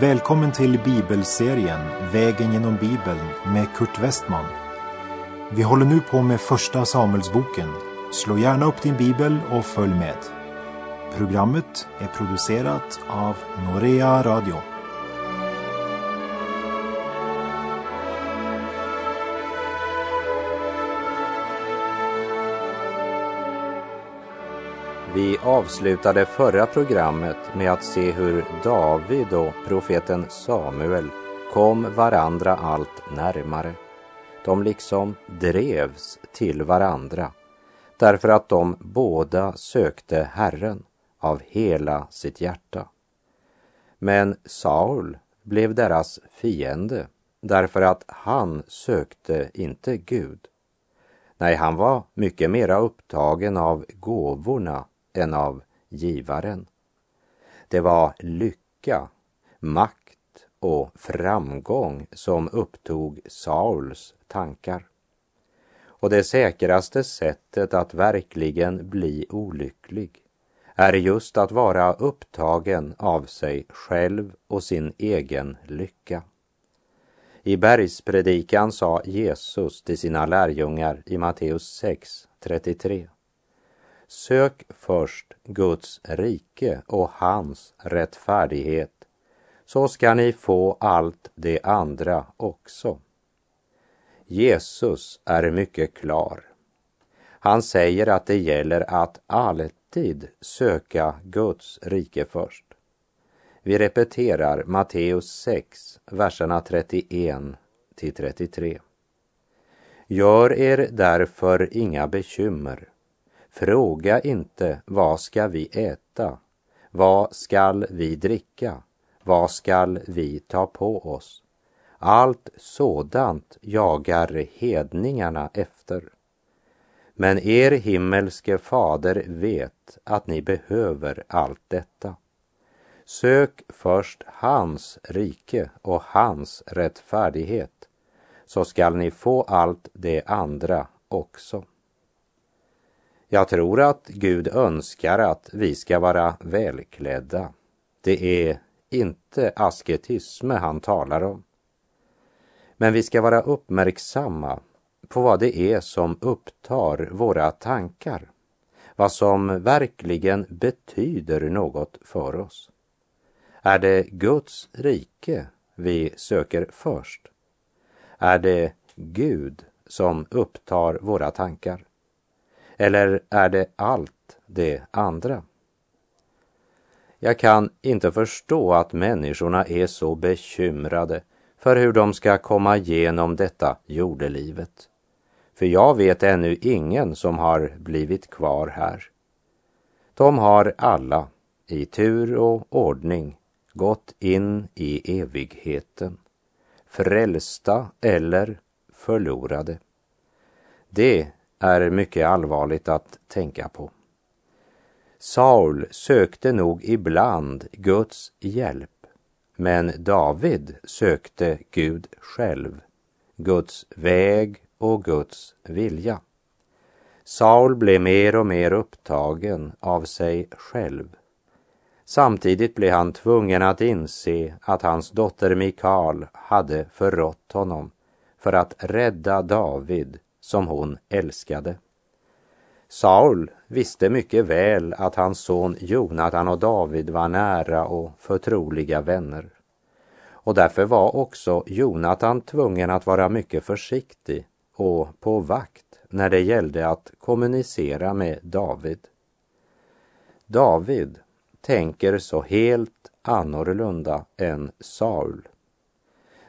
Välkommen till bibelserien Vägen genom Bibeln med Kurt Westman. Vi håller nu på med Första Samuelsboken. Slå gärna upp din bibel och följ med. Programmet är producerat av Norea Radio. Vi avslutade förra programmet med att se hur David och profeten Samuel kom varandra allt närmare. De liksom drevs till varandra därför att de båda sökte Herren av hela sitt hjärta. Men Saul blev deras fiende därför att han sökte inte Gud. Nej, han var mycket mera upptagen av gåvorna än av givaren. Det var lycka, makt och framgång som upptog Sauls tankar. Och det säkraste sättet att verkligen bli olycklig är just att vara upptagen av sig själv och sin egen lycka. I bergspredikan sa Jesus till sina lärjungar i Matteus 6, 33. Sök först Guds rike och hans rättfärdighet, så ska ni få allt det andra också. Jesus är mycket klar. Han säger att det gäller att alltid söka Guds rike först. Vi repeterar Matteus 6, verserna 31 till 33. Gör er därför inga bekymmer Fråga inte vad ska vi äta? Vad skall vi dricka? Vad skall vi ta på oss? Allt sådant jagar hedningarna efter. Men er himmelske fader vet att ni behöver allt detta. Sök först hans rike och hans rättfärdighet, så skall ni få allt det andra också. Jag tror att Gud önskar att vi ska vara välklädda. Det är inte asketisme han talar om. Men vi ska vara uppmärksamma på vad det är som upptar våra tankar. Vad som verkligen betyder något för oss. Är det Guds rike vi söker först? Är det Gud som upptar våra tankar? Eller är det allt det andra? Jag kan inte förstå att människorna är så bekymrade för hur de ska komma igenom detta jordelivet. För jag vet ännu ingen som har blivit kvar här. De har alla, i tur och ordning, gått in i evigheten. Frälsta eller förlorade. Det är mycket allvarligt att tänka på. Saul sökte nog ibland Guds hjälp, men David sökte Gud själv, Guds väg och Guds vilja. Saul blev mer och mer upptagen av sig själv. Samtidigt blev han tvungen att inse att hans dotter Mikal hade förrått honom för att rädda David som hon älskade. Saul visste mycket väl att hans son Jonatan och David var nära och förtroliga vänner. Och därför var också Jonatan tvungen att vara mycket försiktig och på vakt när det gällde att kommunicera med David. David tänker så helt annorlunda än Saul.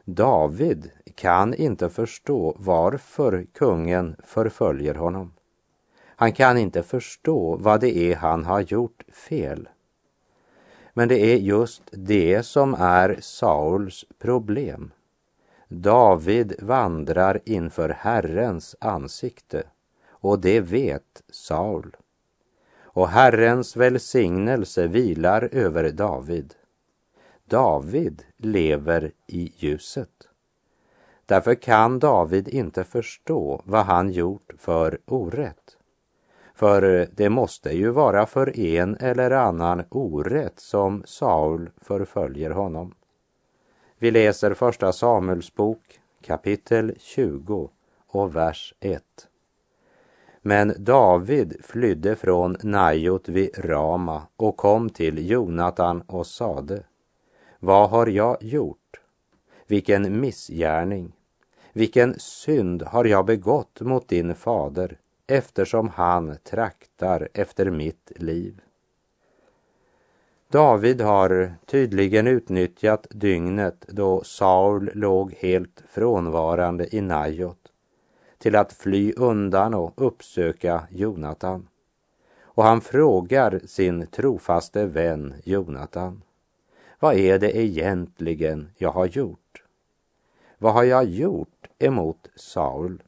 David kan inte förstå varför kungen förföljer honom. Han kan inte förstå vad det är han har gjort fel. Men det är just det som är Sauls problem. David vandrar inför Herrens ansikte och det vet Saul. Och Herrens välsignelse vilar över David. David lever i ljuset. Därför kan David inte förstå vad han gjort för orätt. För eh, det måste ju vara för en eller annan orätt som Saul förföljer honom. Vi läser första Samuels bok kapitel 20 och vers 1. Men David flydde från Najot vid Rama och kom till Jonatan och sade Vad har jag gjort? Vilken missgärning, vilken synd har jag begått mot din fader eftersom han traktar efter mitt liv. David har tydligen utnyttjat dygnet då Saul låg helt frånvarande i Najot till att fly undan och uppsöka Jonatan. Och han frågar sin trofaste vän Jonatan. Vad är det egentligen jag har gjort? Vad har jag gjort emot Saul?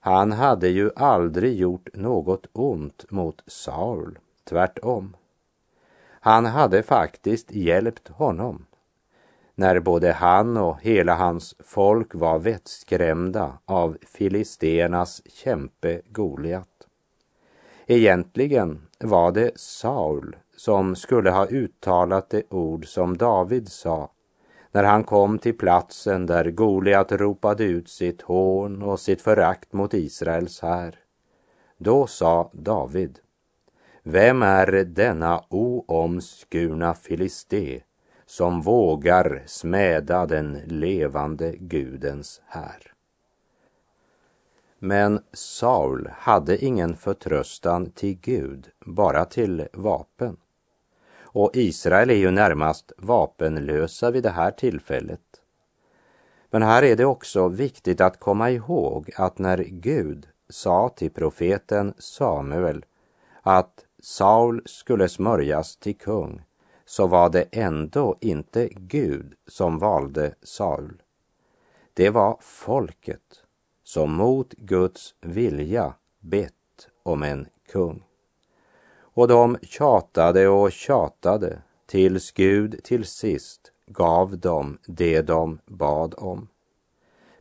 Han hade ju aldrig gjort något ont mot Saul, tvärtom. Han hade faktiskt hjälpt honom när både han och hela hans folk var vettskrämda av filisternas kämpe Goliat. Egentligen var det Saul som skulle ha uttalat det ord som David sa när han kom till platsen där Goliat ropade ut sitt hån och sitt förakt mot Israels här. Då sa David, vem är denna oomskurna filisté som vågar smäda den levande Gudens här? Men Saul hade ingen förtröstan till Gud, bara till vapen. Och Israel är ju närmast vapenlösa vid det här tillfället. Men här är det också viktigt att komma ihåg att när Gud sa till profeten Samuel att Saul skulle smörjas till kung så var det ändå inte Gud som valde Saul. Det var folket som mot Guds vilja bett om en kung. Och de tjatade och tjatade tills Gud till sist gav dem det de bad om.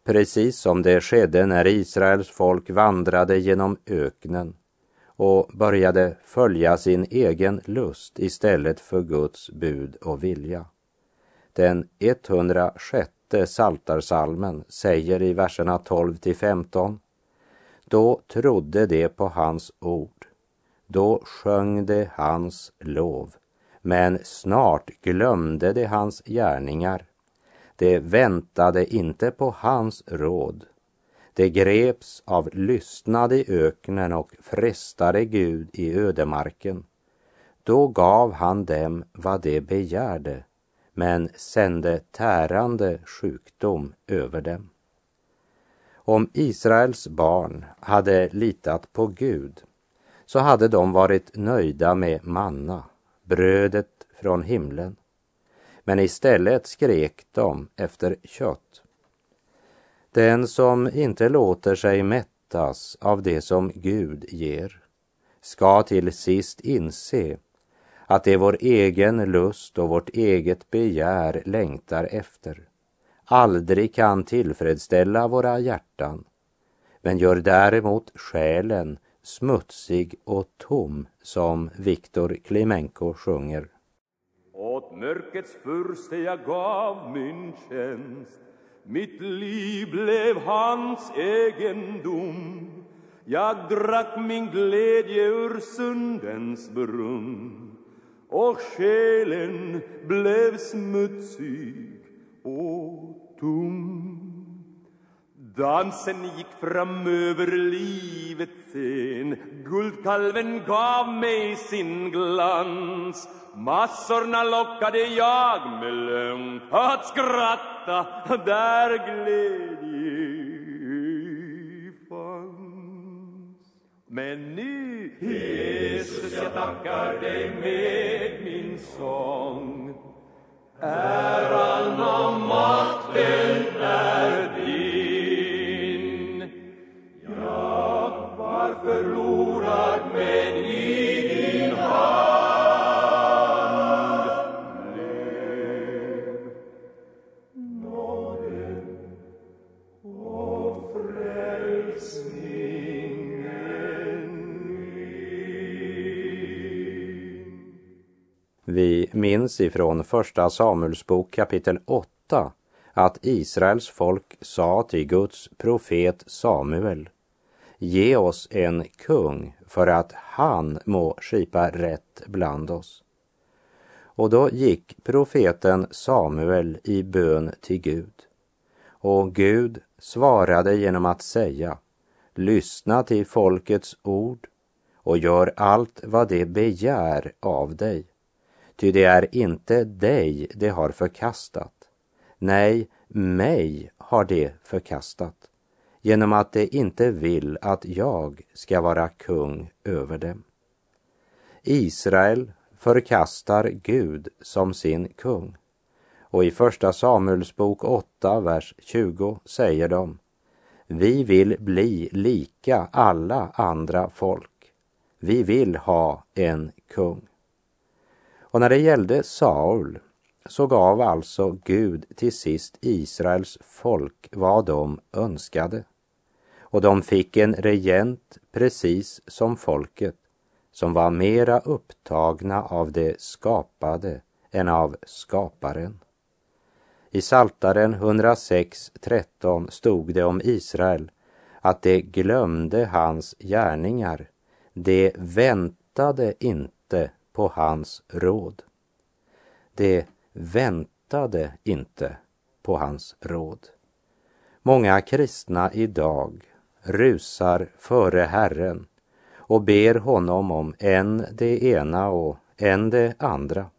Precis som det skedde när Israels folk vandrade genom öknen och började följa sin egen lust istället för Guds bud och vilja. Den 106 saltarsalmen säger i verserna 12 till 15 Då trodde de på hans ord, då sjöng de hans lov, men snart glömde de hans gärningar. De väntade inte på hans råd de greps av lystnad i öknen och frestade Gud i ödemarken. Då gav han dem vad de begärde, men sände tärande sjukdom över dem. Om Israels barn hade litat på Gud så hade de varit nöjda med manna, brödet från himlen. Men istället skrek de efter kött. Den som inte låter sig mättas av det som Gud ger ska till sist inse att det vår egen lust och vårt eget begär längtar efter aldrig kan tillfredsställa våra hjärtan men gör däremot själen smutsig och tom som Viktor Klimenko sjunger. Åt mörkrets furste jag gav min tjänst. Mitt liv blev hans egendom. Jag drack min glädje ur sundens brunn och själen blev smutsig och tom. Dansen gick fram över livets scen Guldkalven gav mig sin glans Massorna lockade jag med lögn att skratta där glädje fanns. Men nu, Jesus, jag tackar dig med min sång. Äran och makten är minns ifrån Första Samuelsbok kapitel 8 att Israels folk sa till Guds profet Samuel Ge oss en kung för att han må skipa rätt bland oss. Och då gick profeten Samuel i bön till Gud. Och Gud svarade genom att säga Lyssna till folkets ord och gör allt vad det begär av dig. Ty det är inte dig det har förkastat. Nej, mig har det förkastat genom att det inte vill att jag ska vara kung över dem. Israel förkastar Gud som sin kung. Och i Första Samuelsbok 8, vers 20 säger de Vi vill bli lika alla andra folk. Vi vill ha en kung. Och när det gällde Saul så gav alltså Gud till sist Israels folk vad de önskade. Och de fick en regent precis som folket som var mera upptagna av det skapade än av skaparen. I Saltaren 106.13 stod det om Israel att det glömde hans gärningar. Det väntade inte på hans råd. Det väntade inte på hans råd. Många kristna idag rusar före Herren och ber honom om än det ena och än det andra,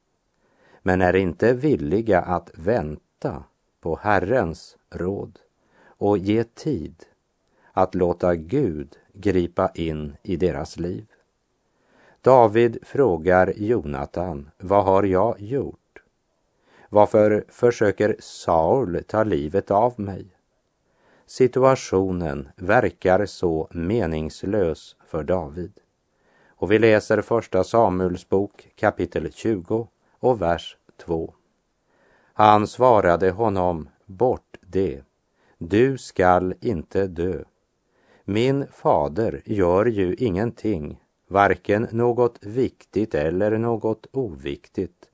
men är inte villiga att vänta på Herrens råd och ge tid att låta Gud gripa in i deras liv. David frågar Jonatan, vad har jag gjort? Varför försöker Saul ta livet av mig? Situationen verkar så meningslös för David. Och vi läser första Samuels bok kapitel 20 och vers 2. Han svarade honom, bort det, du skall inte dö. Min fader gör ju ingenting, varken något viktigt eller något oviktigt,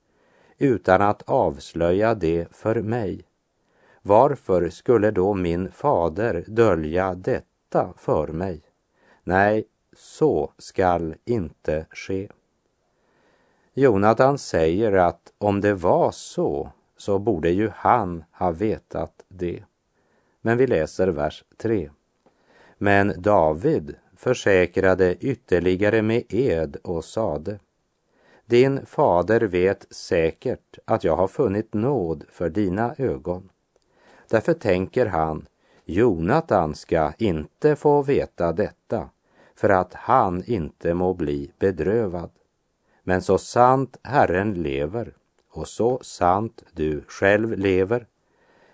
utan att avslöja det för mig. Varför skulle då min fader dölja detta för mig? Nej, så skall inte ske. Jonatan säger att om det var så, så borde ju han ha vetat det. Men vi läser vers 3. Men David försäkrade ytterligare med ed och sade Din fader vet säkert att jag har funnit nåd för dina ögon. Därför tänker han Jonatan ska inte få veta detta för att han inte må bli bedrövad. Men så sant Herren lever och så sant du själv lever,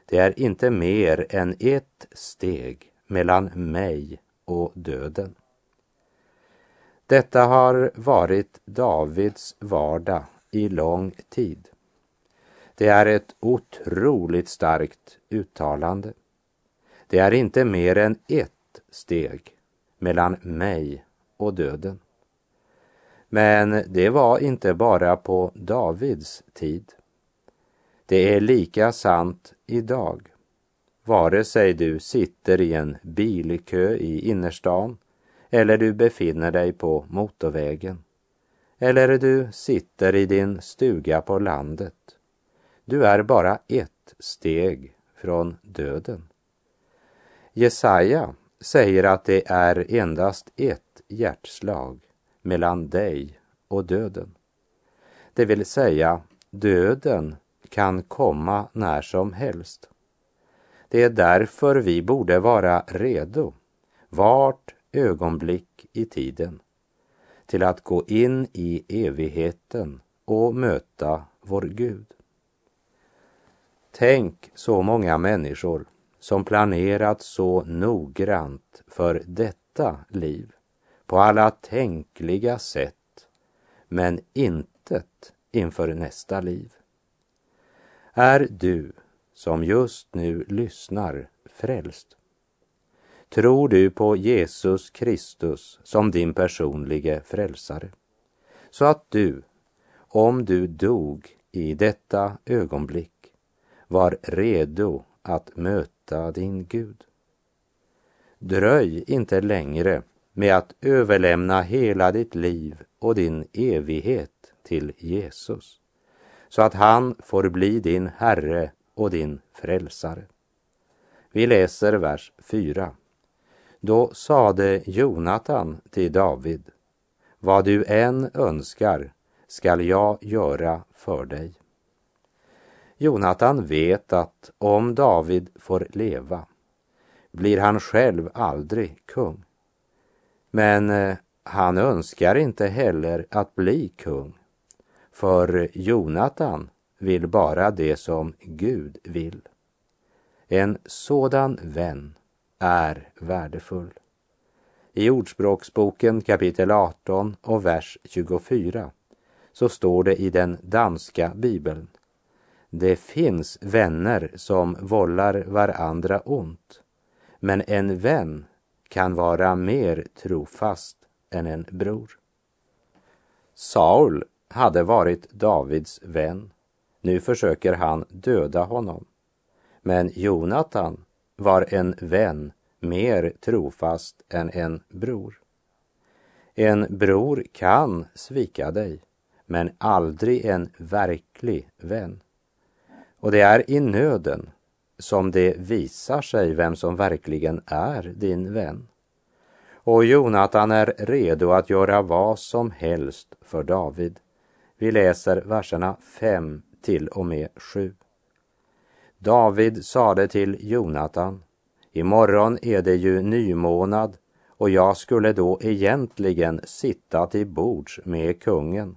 det är inte mer än ett steg mellan mig och döden. Detta har varit Davids vardag i lång tid. Det är ett otroligt starkt uttalande. Det är inte mer än ett steg mellan mig och döden. Men det var inte bara på Davids tid. Det är lika sant idag. Vare sig du sitter i en bilkö i innerstan eller du befinner dig på motorvägen eller du sitter i din stuga på landet. Du är bara ett steg från döden. Jesaja säger att det är endast ett hjärtslag mellan dig och döden. Det vill säga, döden kan komma när som helst. Det är därför vi borde vara redo, vart ögonblick i tiden, till att gå in i evigheten och möta vår Gud. Tänk så många människor som planerat så noggrant för detta liv på alla tänkliga sätt, men intet inför nästa liv. Är du som just nu lyssnar frälst? Tror du på Jesus Kristus som din personlige frälsare? Så att du om du dog i detta ögonblick, var redo att möta din Gud. Dröj inte längre med att överlämna hela ditt liv och din evighet till Jesus, så att han får bli din Herre och din frälsare. Vi läser vers 4. Då sade Jonatan till David, vad du än önskar skall jag göra för dig. Jonatan vet att om David får leva blir han själv aldrig kung. Men eh, han önskar inte heller att bli kung, för Jonatan vill bara det som Gud vill. En sådan vän är värdefull. I Ordspråksboken kapitel 18 och vers 24 så står det i den danska bibeln. Det finns vänner som vållar varandra ont, men en vän kan vara mer trofast än en bror. Saul hade varit Davids vän. Nu försöker han döda honom. Men Jonatan var en vän mer trofast än en bror. En bror kan svika dig, men aldrig en verklig vän. Och det är i nöden som det visar sig vem som verkligen är din vän. Och Jonatan är redo att göra vad som helst för David. Vi läser verserna 5 till och med 7. David sade till Jonatan, imorgon är det ju nymånad och jag skulle då egentligen sitta till bords med kungen.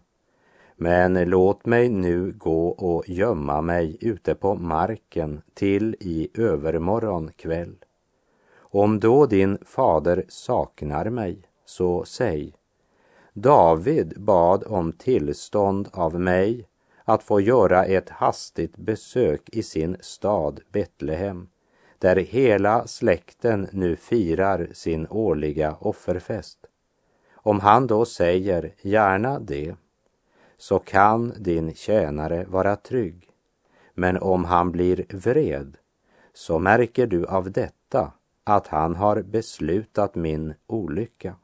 Men låt mig nu gå och gömma mig ute på marken till i övermorgon kväll. Om då din fader saknar mig, så säg. David bad om tillstånd av mig att få göra ett hastigt besök i sin stad Betlehem, där hela släkten nu firar sin årliga offerfest. Om han då säger gärna det, så kan din tjänare vara trygg. Men om han blir vred, så märker du av detta att han har beslutat min olycka.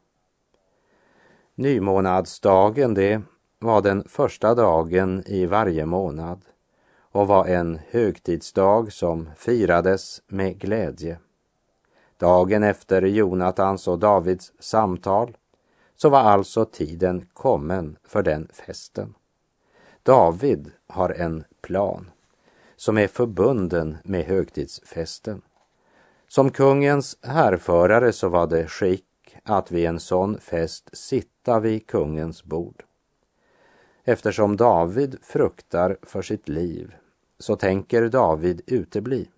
Nymånadsdagen, det var den första dagen i varje månad och var en högtidsdag som firades med glädje. Dagen efter Jonatans och Davids samtal så var alltså tiden kommen för den festen. David har en plan som är förbunden med högtidsfesten. Som kungens härförare så var det skick att vid en sån fest sitta vid kungens bord. Eftersom David fruktar för sitt liv så tänker David utebli.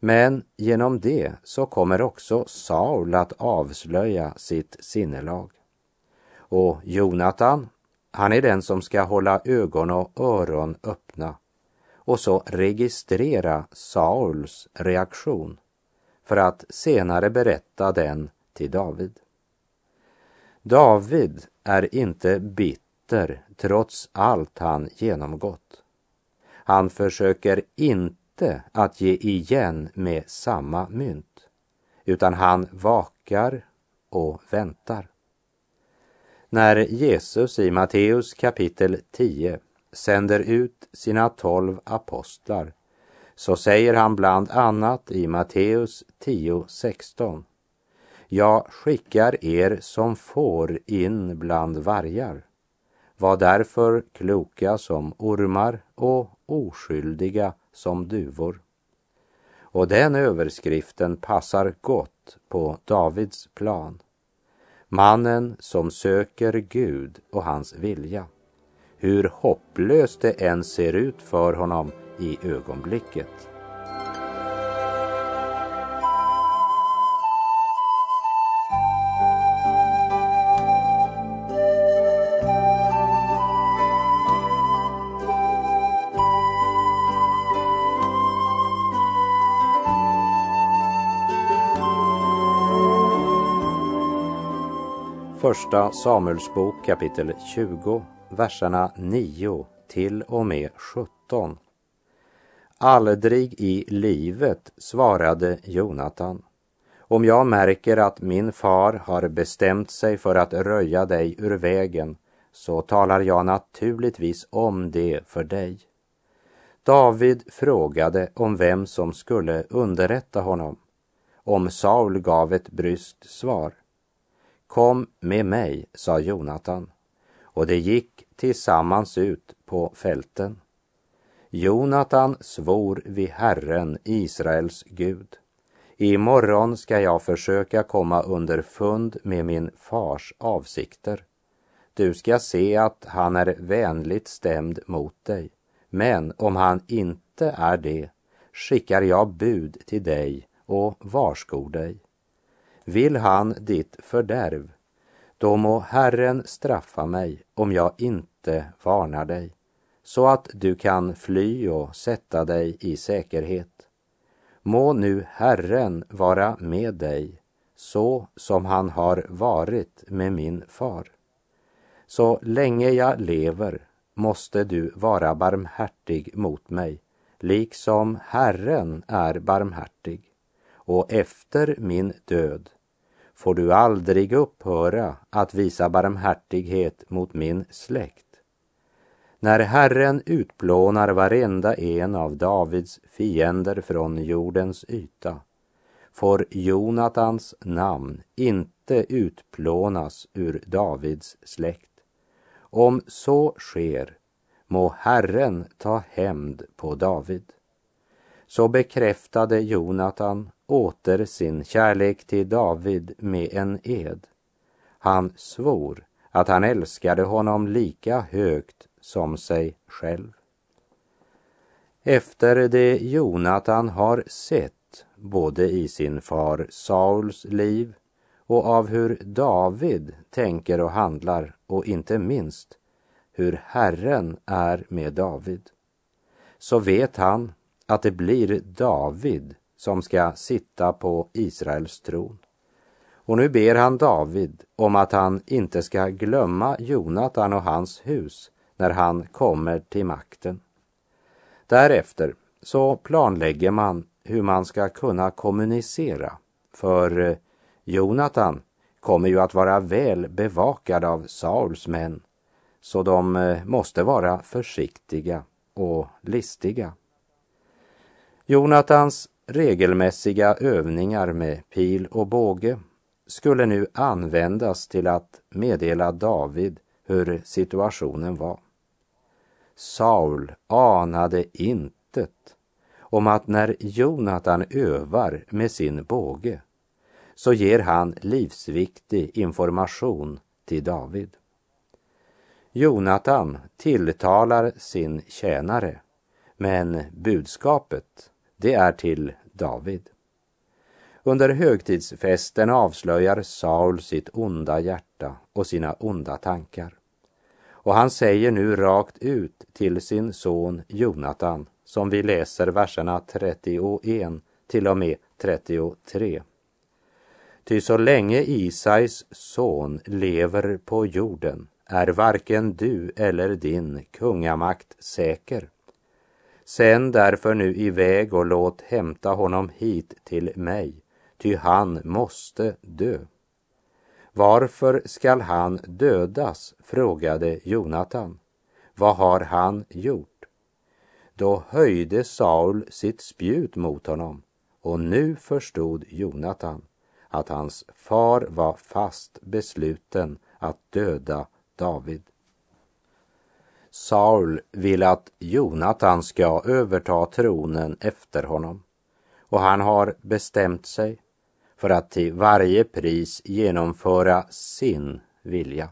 Men genom det så kommer också Saul att avslöja sitt sinnelag. Och Jonatan, han är den som ska hålla ögon och öron öppna och så registrera Sauls reaktion för att senare berätta den till David. David är inte bitter trots allt han genomgått. Han försöker inte att ge igen med samma mynt, utan han vakar och väntar. När Jesus i Matteus kapitel 10 sänder ut sina tolv apostlar så säger han bland annat i Matteus 10.16 Jag skickar er som får in bland vargar. Var därför kloka som ormar och oskyldiga som duvor. Och den överskriften passar gott på Davids plan. Mannen som söker Gud och hans vilja. Hur hopplöst det än ser ut för honom i ögonblicket. Första Samuelsbok kapitel 20, verserna 9 till och med 17. Aldrig i livet, svarade Jonatan, om jag märker att min far har bestämt sig för att röja dig ur vägen, så talar jag naturligtvis om det för dig. David frågade om vem som skulle underrätta honom. Om Saul gav ett bryskt svar. Kom med mig, sa Jonatan, och de gick tillsammans ut på fälten. Jonatan svor vid Herren, Israels Gud. ”I morgon ska jag försöka komma under fund med min fars avsikter. Du ska se att han är vänligt stämd mot dig. Men om han inte är det skickar jag bud till dig och varskor dig. Vill han ditt fördärv, då må Herren straffa mig om jag inte varnar dig, så att du kan fly och sätta dig i säkerhet. Må nu Herren vara med dig, så som han har varit med min far. Så länge jag lever måste du vara barmhärtig mot mig, liksom Herren är barmhärtig. Och efter min död får du aldrig upphöra att visa barmhärtighet mot min släkt. När Herren utplånar varenda en av Davids fiender från jordens yta får Jonatans namn inte utplånas ur Davids släkt. Om så sker må Herren ta hämnd på David. Så bekräftade Jonatan åter sin kärlek till David med en ed. Han svor att han älskade honom lika högt som sig själv. Efter det Jonatan har sett, både i sin far Sauls liv och av hur David tänker och handlar och inte minst hur Herren är med David, så vet han att det blir David som ska sitta på Israels tron. Och nu ber han David om att han inte ska glömma Jonatan och hans hus när han kommer till makten. Därefter så planlägger man hur man ska kunna kommunicera, för eh, Jonatan kommer ju att vara väl bevakad av Sauls män, så de eh, måste vara försiktiga och listiga. Jonatans regelmässiga övningar med pil och båge skulle nu användas till att meddela David hur situationen var. Saul anade intet om att när Jonatan övar med sin båge så ger han livsviktig information till David. Jonatan tilltalar sin tjänare, men budskapet, det är till David. Under högtidsfesten avslöjar Saul sitt onda hjärta och sina onda tankar. Och han säger nu rakt ut till sin son Jonatan, som vi läser verserna 31 till och med 33. Ty så länge Isais son lever på jorden är varken du eller din kungamakt säker. Sänd därför nu iväg och låt hämta honom hit till mig, ty han måste dö. Varför skall han dödas? frågade Jonatan. Vad har han gjort? Då höjde Saul sitt spjut mot honom och nu förstod Jonatan att hans far var fast besluten att döda David. Saul vill att Jonatan ska överta tronen efter honom och han har bestämt sig för att till varje pris genomföra sin vilja.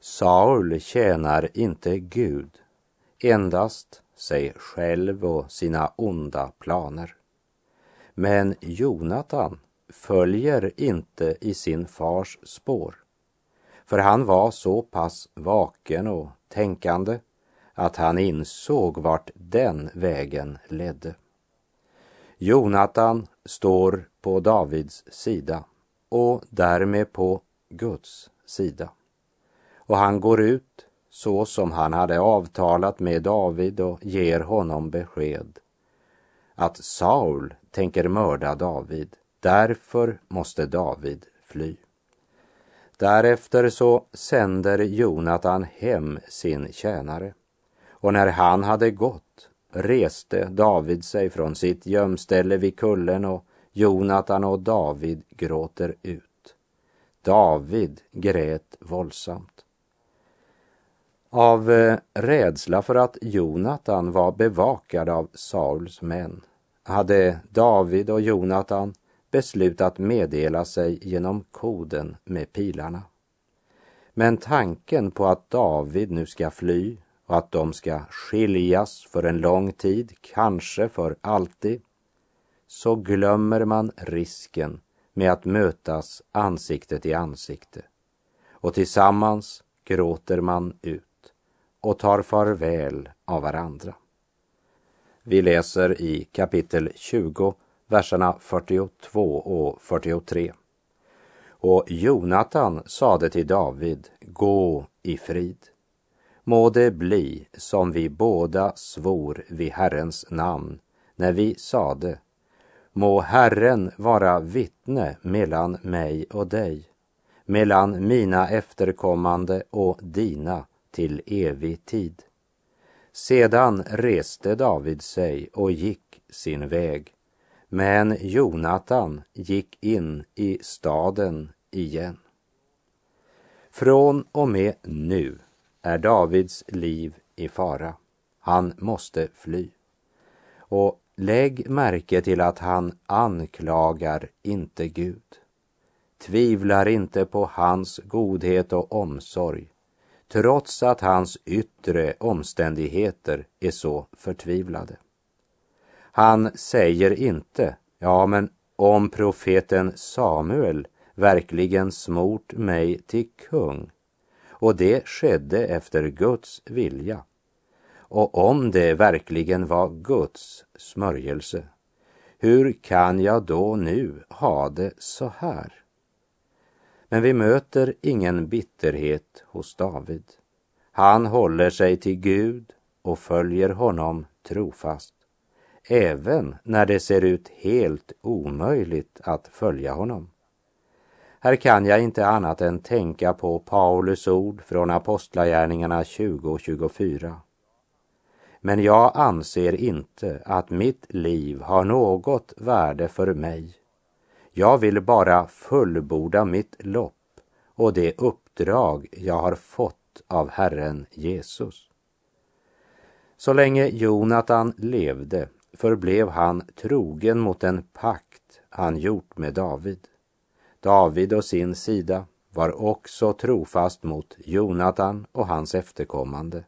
Saul tjänar inte Gud, endast sig själv och sina onda planer. Men Jonatan följer inte i sin fars spår. För han var så pass vaken och tänkande att han insåg vart den vägen ledde. Jonatan står på Davids sida och därmed på Guds sida. Och han går ut så som han hade avtalat med David och ger honom besked att Saul tänker mörda David. Därför måste David fly. Därefter så sänder Jonatan hem sin tjänare och när han hade gått reste David sig från sitt gömställe vid kullen och Jonatan och David gråter ut. David grät våldsamt. Av eh, rädsla för att Jonatan var bevakad av Sauls män hade David och Jonatan beslutat meddela sig genom koden med pilarna. Men tanken på att David nu ska fly och att de ska skiljas för en lång tid, kanske för alltid, så glömmer man risken med att mötas ansikte till ansikte. Och tillsammans gråter man ut och tar farväl av varandra. Vi läser i kapitel 20, verserna 42 och 43. Och Jonatan sade till David, gå i frid. Må det bli som vi båda svor vid Herrens namn när vi sade, må Herren vara vittne mellan mig och dig, mellan mina efterkommande och dina till evig tid. Sedan reste David sig och gick sin väg, men Jonatan gick in i staden igen. Från och med nu är Davids liv i fara. Han måste fly. Och lägg märke till att han anklagar inte Gud. Tvivlar inte på hans godhet och omsorg trots att hans yttre omständigheter är så förtvivlade. Han säger inte, ja men om profeten Samuel verkligen smort mig till kung och det skedde efter Guds vilja och om det verkligen var Guds smörjelse, hur kan jag då nu ha det så här? Men vi möter ingen bitterhet hos David. Han håller sig till Gud och följer honom trofast, även när det ser ut helt omöjligt att följa honom. Här kan jag inte annat än tänka på Paulus ord från Apostlagärningarna 20 och 24. Men jag anser inte att mitt liv har något värde för mig jag vill bara fullborda mitt lopp och det uppdrag jag har fått av Herren Jesus. Så länge Jonatan levde förblev han trogen mot den pakt han gjort med David. David å sin sida var också trofast mot Jonatan och hans efterkommande.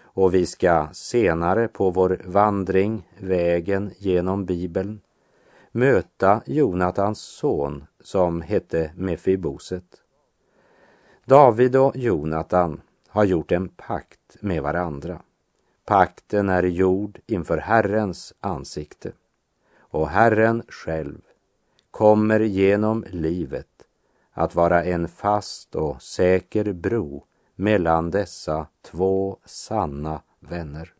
Och vi ska senare på vår vandring, vägen genom Bibeln, möta Jonatans son som hette Mefiboset. David och Jonatan har gjort en pakt med varandra. Pakten är gjord inför Herrens ansikte och Herren själv kommer genom livet att vara en fast och säker bro mellan dessa två sanna vänner.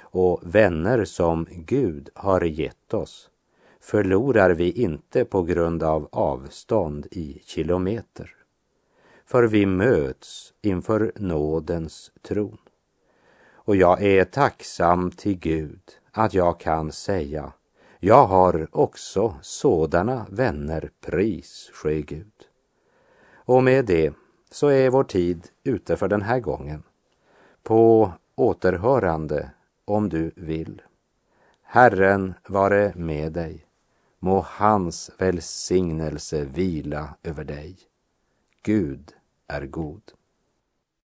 Och vänner som Gud har gett oss förlorar vi inte på grund av avstånd i kilometer. För vi möts inför nådens tron. Och jag är tacksam till Gud att jag kan säga jag har också sådana vänner, pris ske Gud. Och med det så är vår tid ute för den här gången. På återhörande om du vill. Herren vare med dig. Må hans välsignelse vila över dig. Gud är god.